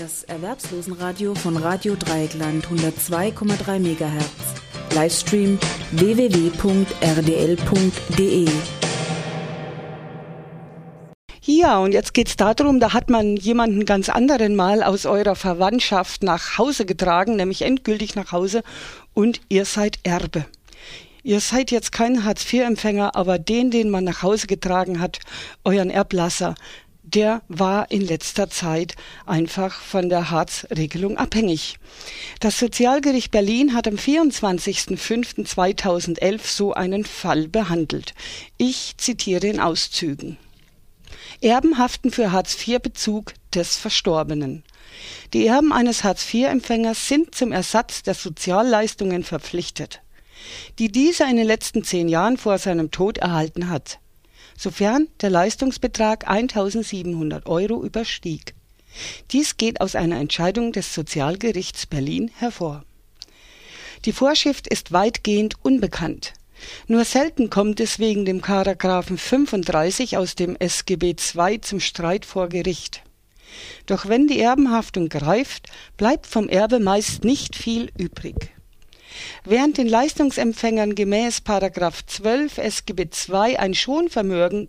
Das Erwerbslosenradio von Radio Dreieckland 102,3 MHz. Livestream www.rdl.de. Ja, und jetzt geht's darum, da hat man jemanden ganz anderen mal aus eurer Verwandtschaft nach Hause getragen, nämlich endgültig nach Hause, und ihr seid Erbe. Ihr seid jetzt kein Hartz-IV-Empfänger, aber den, den man nach Hause getragen hat, euren Erblasser, der war in letzter Zeit einfach von der Hartz-Regelung abhängig. Das Sozialgericht Berlin hat am 24.05.2011 so einen Fall behandelt. Ich zitiere in Auszügen. Erben haften für Hartz-IV-Bezug des Verstorbenen. Die Erben eines Hartz-IV-Empfängers sind zum Ersatz der Sozialleistungen verpflichtet die dieser in den letzten zehn Jahren vor seinem Tod erhalten hat, sofern der Leistungsbetrag 1700 Euro überstieg. Dies geht aus einer Entscheidung des Sozialgerichts Berlin hervor. Die Vorschrift ist weitgehend unbekannt. Nur selten kommt es wegen dem Paragraphen 35 aus dem SGB II zum Streit vor Gericht. Doch wenn die Erbenhaftung greift, bleibt vom Erbe meist nicht viel übrig. Während den Leistungsempfängern gemäß § 12 SGB II ein Schonvermögen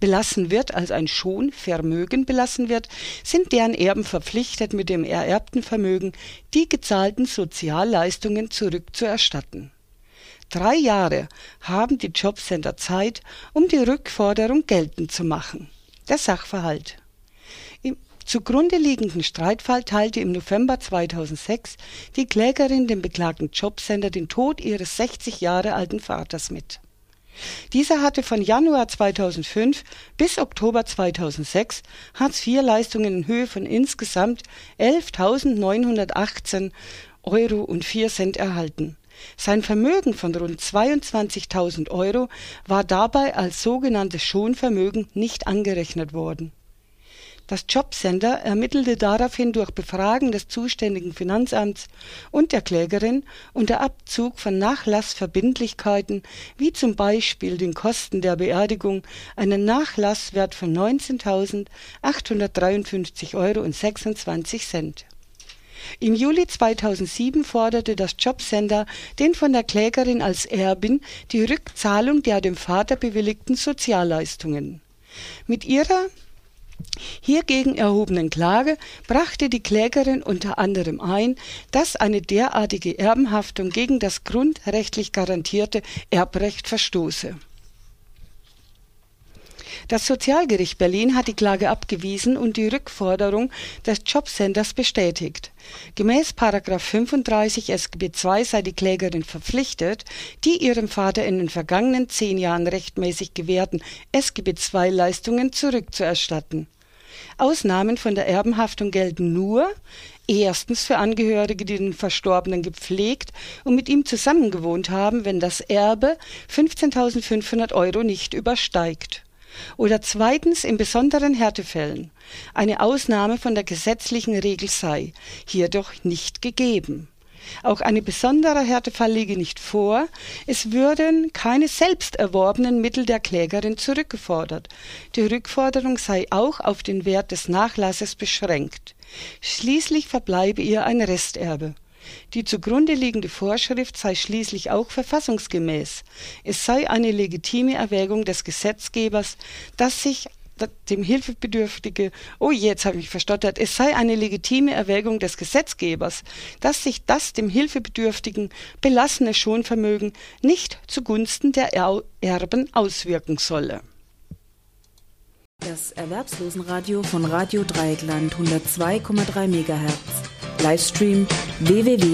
belassen wird, also ein Schonvermögen belassen wird, sind deren Erben verpflichtet, mit dem ererbten Vermögen die gezahlten Sozialleistungen zurückzuerstatten. Drei Jahre haben die Jobcenter Zeit, um die Rückforderung geltend zu machen. Der Sachverhalt Zugrunde liegenden Streitfall teilte im November 2006 die Klägerin dem beklagten Jobcenter den Tod ihres 60 Jahre alten Vaters mit. Dieser hatte von Januar 2005 bis Oktober 2006 Hartz-IV-Leistungen in Höhe von insgesamt 11.918 Euro und 4 Cent erhalten. Sein Vermögen von rund 22.000 Euro war dabei als sogenanntes Schonvermögen nicht angerechnet worden das Jobcenter ermittelte daraufhin durch Befragen des zuständigen Finanzamts und der Klägerin unter Abzug von Nachlassverbindlichkeiten wie zum Beispiel den Kosten der Beerdigung einen Nachlasswert von 19.853 Euro und 26 Cent. Im Juli 2007 forderte das Jobcenter den von der Klägerin als Erbin die Rückzahlung der dem Vater bewilligten Sozialleistungen. Mit ihrer Hiergegen erhobenen Klage brachte die Klägerin unter anderem ein, dass eine derartige Erbenhaftung gegen das grundrechtlich garantierte Erbrecht verstoße. Das Sozialgericht Berlin hat die Klage abgewiesen und die Rückforderung des Jobcenters bestätigt. Gemäß 35 SGB II sei die Klägerin verpflichtet, die ihrem Vater in den vergangenen zehn Jahren rechtmäßig gewährten SGB II-Leistungen zurückzuerstatten. Ausnahmen von der Erbenhaftung gelten nur erstens für Angehörige, die den Verstorbenen gepflegt und mit ihm zusammengewohnt haben, wenn das Erbe 15.500 Euro nicht übersteigt. Oder zweitens in besonderen Härtefällen. Eine Ausnahme von der gesetzlichen Regel sei hier doch nicht gegeben. Auch eine besondere Härtefall liege nicht vor, es würden keine selbst erworbenen Mittel der Klägerin zurückgefordert. Die Rückforderung sei auch auf den Wert des Nachlasses beschränkt. Schließlich verbleibe ihr ein Resterbe. Die zugrunde liegende Vorschrift sei schließlich auch verfassungsgemäß. Es sei eine legitime Erwägung des Gesetzgebers, dass sich dem Hilfebedürftige, oh jetzt habe ich mich verstottert, es sei eine legitime Erwägung des Gesetzgebers, dass sich das dem Hilfebedürftigen belassene Schonvermögen nicht zugunsten der Erben auswirken solle. Das Erwerbslosenradio von Radio Dreieckland 102,3 MHz. Livestream www.rdl.de